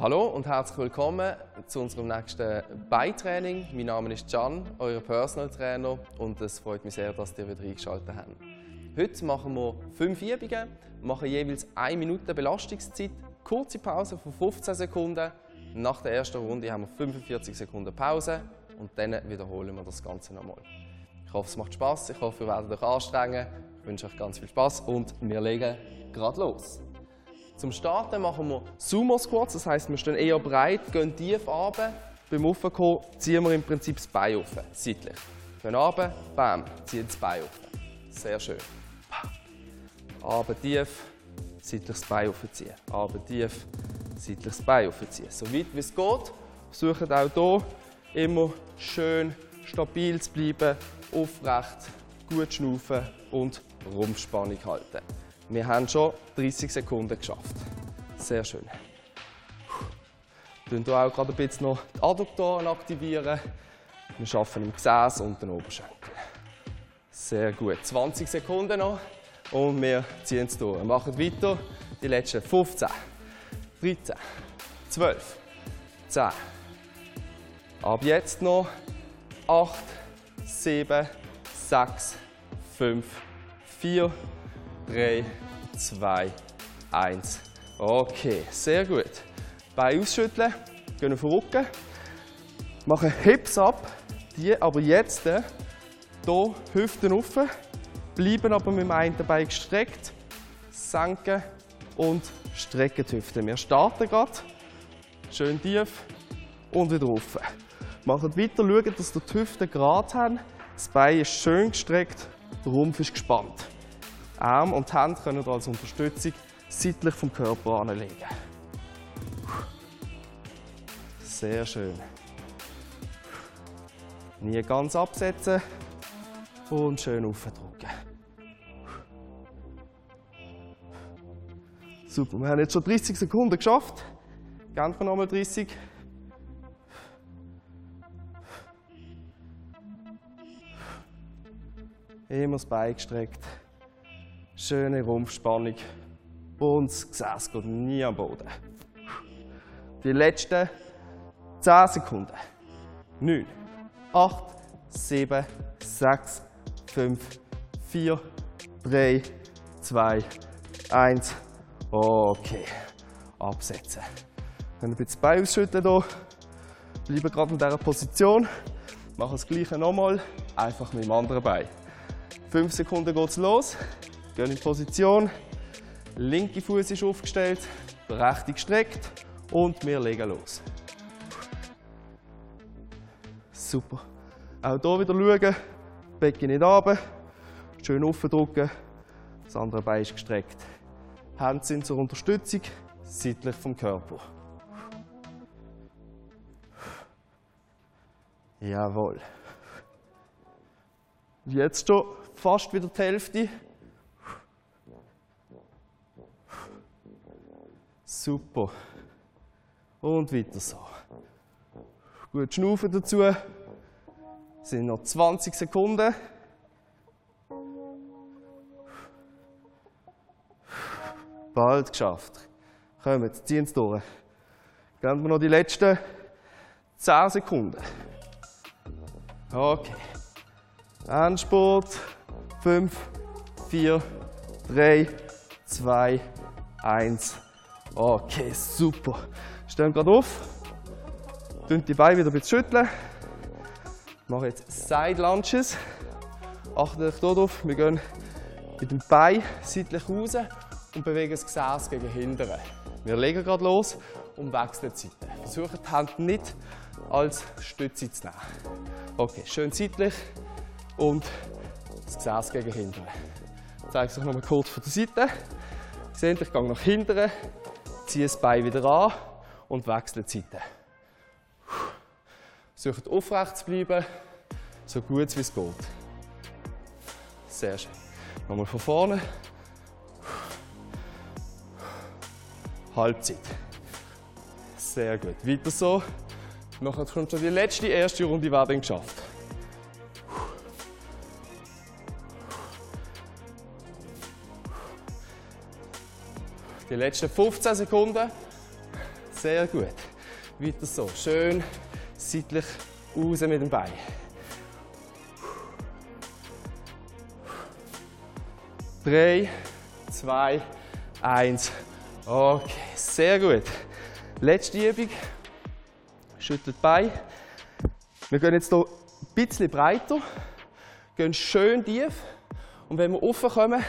Hallo und herzlich willkommen zu unserem nächsten Beitraining. Mein Name ist Can, euer Personal Trainer und es freut mich sehr, dass ihr wieder eingeschaltet habt. Heute machen wir fünf Übungen, machen jeweils eine Minute Belastungszeit, kurze Pause von 15 Sekunden. Nach der ersten Runde haben wir 45 Sekunden Pause und dann wiederholen wir das Ganze nochmal. Ich hoffe, es macht Spaß. Ich hoffe, ihr werdet euch anstrengen. Ich wünsche euch ganz viel Spaß und wir legen gerade los. Zum Starten machen wir Sumo Squats, das heißt, wir stehen eher breit, gehen tief runter. Beim Aufkommen ziehen wir im Prinzip das Bein auf, seitlich. Gehen runter, bam, ziehen das Bein auf. Sehr schön. Runter tief, seitlich das Bein aufziehen. Runter tief, seitlich das Bein aufziehen. So weit wie es geht. Versucht auch hier immer schön stabil zu bleiben, aufrecht, gut schnaufen und Rumpfspannung halten. Wir haben schon 30 Sekunden geschafft. Sehr schön. Wir hier auch gerade ein bisschen noch die Adduktoren aktivieren. Wir arbeiten im Gesäß und den Oberschenkel. Sehr gut. 20 Sekunden noch und wir ziehen es durch. Wir machen weiter. Die letzten 15, 13, 12, 10. Ab jetzt noch 8, 7, 6, 5, 4, 3, 2, 1. Okay, sehr gut. Beine ausschütteln, gehen auf den Rücken. Machen Hips ab, die aber jetzt hier Hüften offen, bleiben aber mit dem einen Bein gestreckt, senken und strecken die Hüften. Wir starten gerade, schön tief und wieder offen. Machen weiter, schauen, dass die Hüften gerade haben. Das Bein ist schön gestreckt, der Rumpf ist gespannt. Arm und Hand können als Unterstützung seitlich vom Körper anlegen. Sehr schön. Nie ganz absetzen und schön aufdrücken. Super, wir haben jetzt schon 30 Sekunden geschafft. Gehen wir nochmal 30. Immer das Bein gestreckt. Schöne Rumpfspannung. Und das Gesäß geht nie am Boden. Die letzten 10 Sekunden. 9, 8, 7, 6, 5, 4, 3, 2, 1. Okay. Absetzen. Dann ein bisschen Bein ausschütteln hier. Bleiben gerade in dieser Position. Machen das gleiche nochmal, einfach mit dem anderen Bein. 5 Sekunden geht es los. Gehen in Position. Linke Fuß ist aufgestellt, rechte gestreckt und wir legen los. Super. Auch hier wieder schauen, Becken nicht runter, schön aufdrücken, das andere Bein ist gestreckt. Hände sind zur Unterstützung, seitlich vom Körper. Jawohl. Jetzt schon fast wieder die Hälfte. Super. Und weiter so. Gut schnaufen dazu. Es sind noch 20 Sekunden. Bald geschafft. Kommen, ziehen es durch. Gehen wir noch die letzten 10 Sekunden. Okay. Endspurt. 5, 4, 3, 2, 1. Okay, super. Stehen gerade auf. Tun die Beine wieder ein bisschen schütteln. Mache jetzt Side Lunges. Achtet euch darauf, wir gehen mit dem Bein seitlich raus und bewegen das Gesäß gegen hinten. Wir legen gerade los und wechseln die Seite. Versuchen die Hände nicht als Stütze zu nehmen. Okay, schön seitlich und das Gesäß gegen hinten. Ich zeige es euch noch mal kurz von der Seite. Seht, ich gehe nach hinten, ziehe das Bein wieder an und wechsle die Seite. Versucht aufrecht zu bleiben, so gut wie es geht. Sehr schön. Nochmal von vorne. Halbzeit. Sehr gut. Weiter so. Nachher kommt schon die letzte erste Runde werden geschafft. Die letzten 15 Sekunden. Sehr gut. Weiter so. Schön seitlich raus mit dem Bein. Drei, zwei, eins. Okay, sehr gut. Letzte Übung. Schüttelt die Beine. Wir gehen jetzt hier ein bisschen breiter, gehen schön tief. Und wenn wir raufkommen,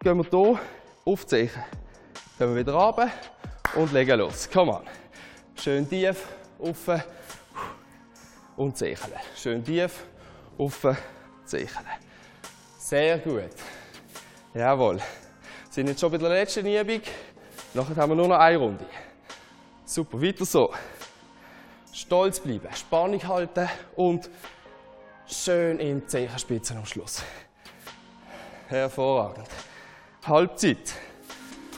gehen wir hier auf Gehen wir wieder runter und legen los. Komm on. Schön tief, auf und Zecheln. Schön tief, auf, Zecheln. Sehr gut. Jawohl. Wir sind jetzt schon bei der letzten Übung. Nachher haben wir nur noch eine Runde. Super, weiter so. Stolz bleiben, Spannung halten und schön in die Zehenspitzen am Schluss. Hervorragend. Halbzeit.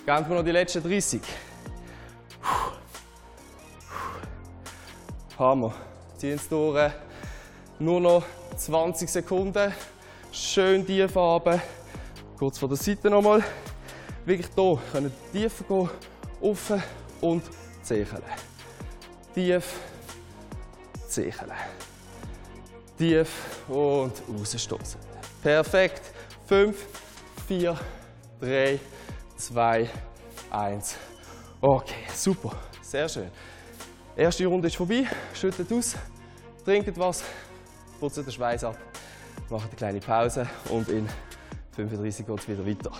Geben wir noch die letzten 30. Hammer. Ziehen es durch. Nur noch 20 Sekunden. Schön tief runter. Kurz vor der Seite nochmal. Wirklich hier können tiefer gehen, auf und zächeln. Tief, zächeln. Tief und rausstoßen. Perfekt. 5, 4, 3, 2, 1. Okay, super. Sehr schön. Erste Runde ist vorbei. Schüttet aus, trinkt was, putzt den Schweiß ab, macht eine kleine Pause und in 35 geht es wieder weiter.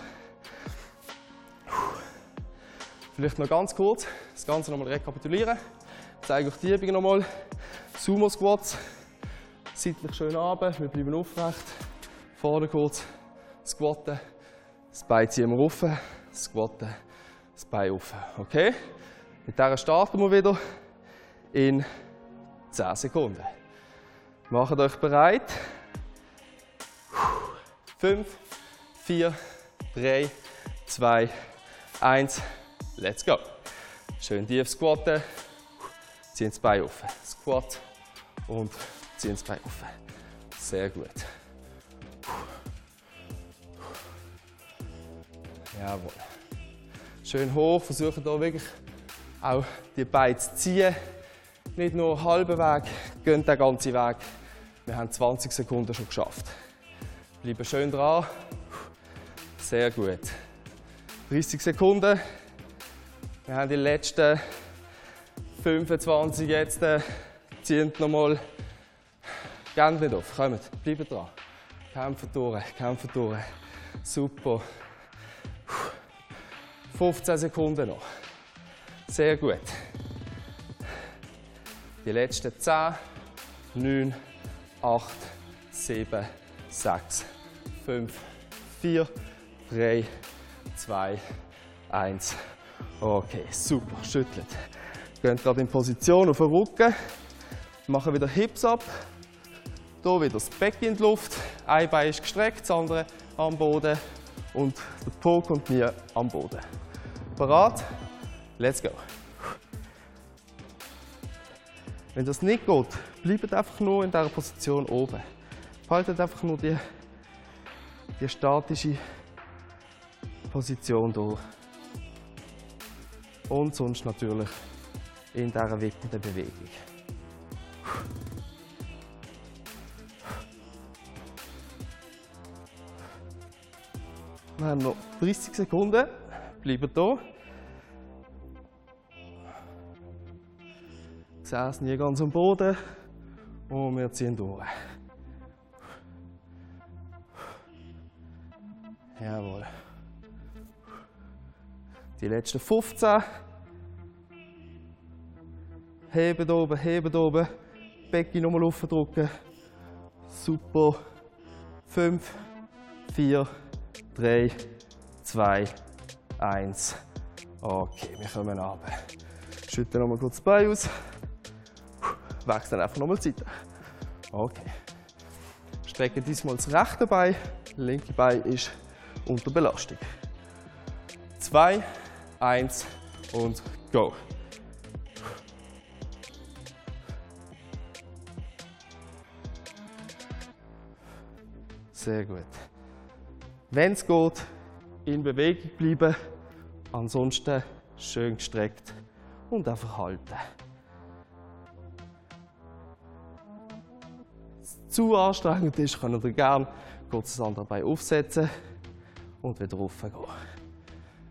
Vielleicht noch ganz kurz das Ganze nochmal rekapitulieren. Ich zeige euch die Übungen nochmal. Sumo Squats. Seitlich schön runter, wir bleiben aufrecht. Vorne kurz squatten. Das Bein ziehen wir rauf. Squatten. Das Bein auf. Okay? Mit dieser starten wir wieder in 10 Sekunden. Macht euch bereit. 5, 4, 3, 2, 1. Let's go. Schön tief squatten. Ziehen das Bein auf. Squat und ziehen das Bein auf. Sehr gut. Jawohl. Schön hoch. Versuchen hier wirklich auch die Beine zu ziehen. Nicht nur halben Weg, gehen den ganzen Weg. Wir haben 20 Sekunden schon geschafft. Bleiben schön dran. Sehr gut. 30 Sekunden. Wir haben die letzten 25 jetzt. Ziehen nochmal. Geht nicht auf. Kommt, bleibt dran. Kämpfen durch, kämpfen durch. Super. 15 Sekunden noch. Sehr gut. Die letzten 10, 9, 8, 7, 6, 5, 4, 3, 2, 1. Okay, super. Schüttelt. Geht gerade in Position auf den Rücken. Machen wieder Hips ab. Hier wieder das Becken in die Luft. Ein Bein ist gestreckt, das andere am Boden. Und der Po kommt mir am Boden. Parat? Let's go. Wenn das nicht geht, bleibt einfach nur in dieser Position oben. Haltet einfach nur die, die statische Position durch. Und sonst natürlich in dieser wippenden Bewegung. Wir haben noch 30 Sekunden. Bleiben hier. Gesäß nie ganz am Boden und wir ziehen durch. Jawohl. Die letzten 15. Heben oben, heben oben. Becken nochmal aufdrücken. Super. 5, 4, 3, 2, 1. Okay, wir kommen runter. Schütteln nochmal kurz das Bein aus wechseln einfach nochmal die Seite. Okay. Strecken diesmal das rechte Bein, das linke Bein ist unter Belastung. Zwei, eins und go. Sehr gut. Wenn es geht, in Bewegung bleiben, ansonsten schön gestreckt und einfach halten. zu anstrengend ist, könnt ihr gerne kurz das andere Bein aufsetzen und wieder raufgehen.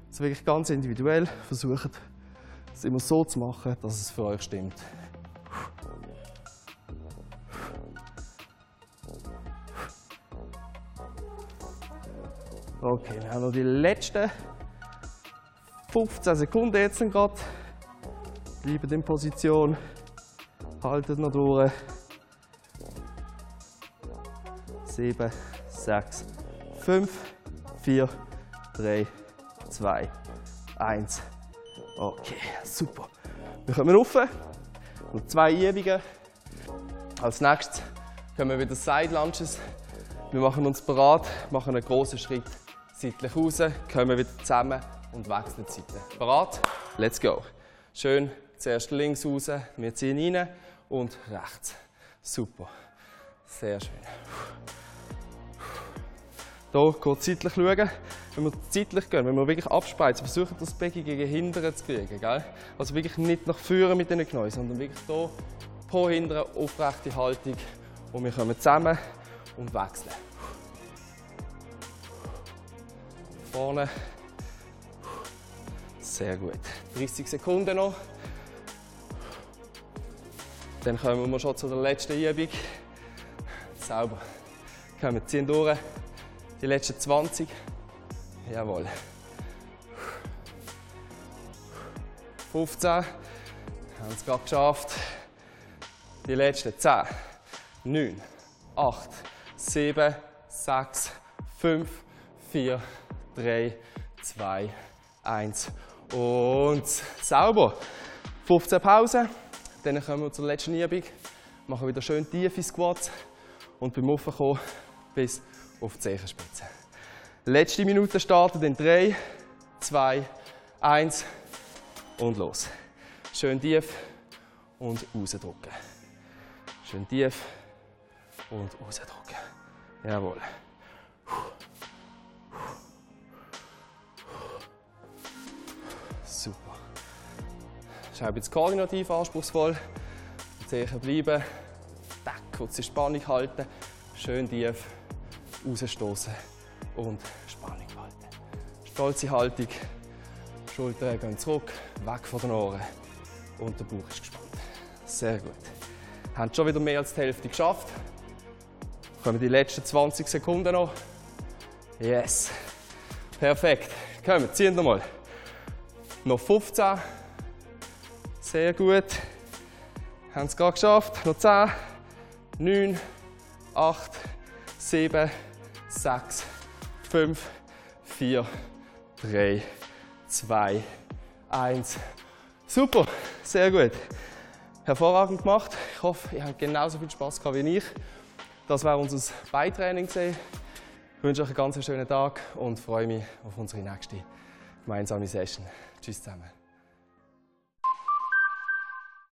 Also wirklich ganz individuell versuchen, es immer so zu machen, dass es für euch stimmt. Okay, wir haben noch die letzten 15 Sekunden jetzt gerade. Bleibt in Position, haltet noch durch. 7, 6, 5, 4, 3, 2, 1. Okay, super. Wir kommen rauf. Noch zwei Übungen. Als nächstes können wir wieder Side Lunges. Wir machen uns bereit, machen einen großen Schritt seitlich raus, kommen wieder zusammen und wechseln die Seiten. Bereit? Let's go. Schön, zuerst links raus, wir ziehen rein und rechts. Super. Sehr schön. Hier kurz zeitlich schauen. Wenn wir zeitlich gehen, wenn wir wirklich abspreizen, versuchen das Becken gegen Hintern zu kriegen. Gell? Also wirklich nicht nach vorne mit den Knien, sondern wirklich hier pro Hintern aufrechte Haltung. Und wir kommen zusammen und wechseln. Vorne. Sehr gut. 30 Sekunden noch. Dann kommen wir schon zu der letzten Übung. Sauber. wir ziehen durch. Die letzten 20. Jawohl. 15. Haben es gerade geschafft. Die letzten 10. 9, 8, 7, 6, 5, 4, 3, 2, 1 und sauber. 15 Pause. Dann kommen wir zur letzten Übung. Machen wieder schön tiefe Squats und beim Aufkommen bis auf die Zehenspitze. Letzte Minute startet in 3, 2, 1 und los. Schön tief und rausdrücken. Schön tief und rausdrücken. Jawohl. Super. Schau jetzt koordinativ anspruchsvoll. Die Zehen bleiben. Kurze Spannung halten. Schön tief rausstoßen und Spannung halten. Stolze Haltung, Schultern gehen zurück, weg von den Ohren und der Bauch ist gespannt. Sehr gut. Haben schon wieder mehr als die Hälfte geschafft. Kommen die letzten 20 Sekunden noch. Yes. Perfekt. Kommen, ziehen wir mal. Noch 15. Sehr gut. Haben es gerade geschafft. Noch 10, 9, 8, 7, 6, 5, 4, 3, 2, 1. Super, sehr gut. Hervorragend gemacht. Ich hoffe, ihr habt genauso viel Spaß gehabt wie ich. Das war unser Beitraining. Ich wünsche euch einen ganz schönen Tag und freue mich auf unsere nächste gemeinsame Session. Tschüss zusammen.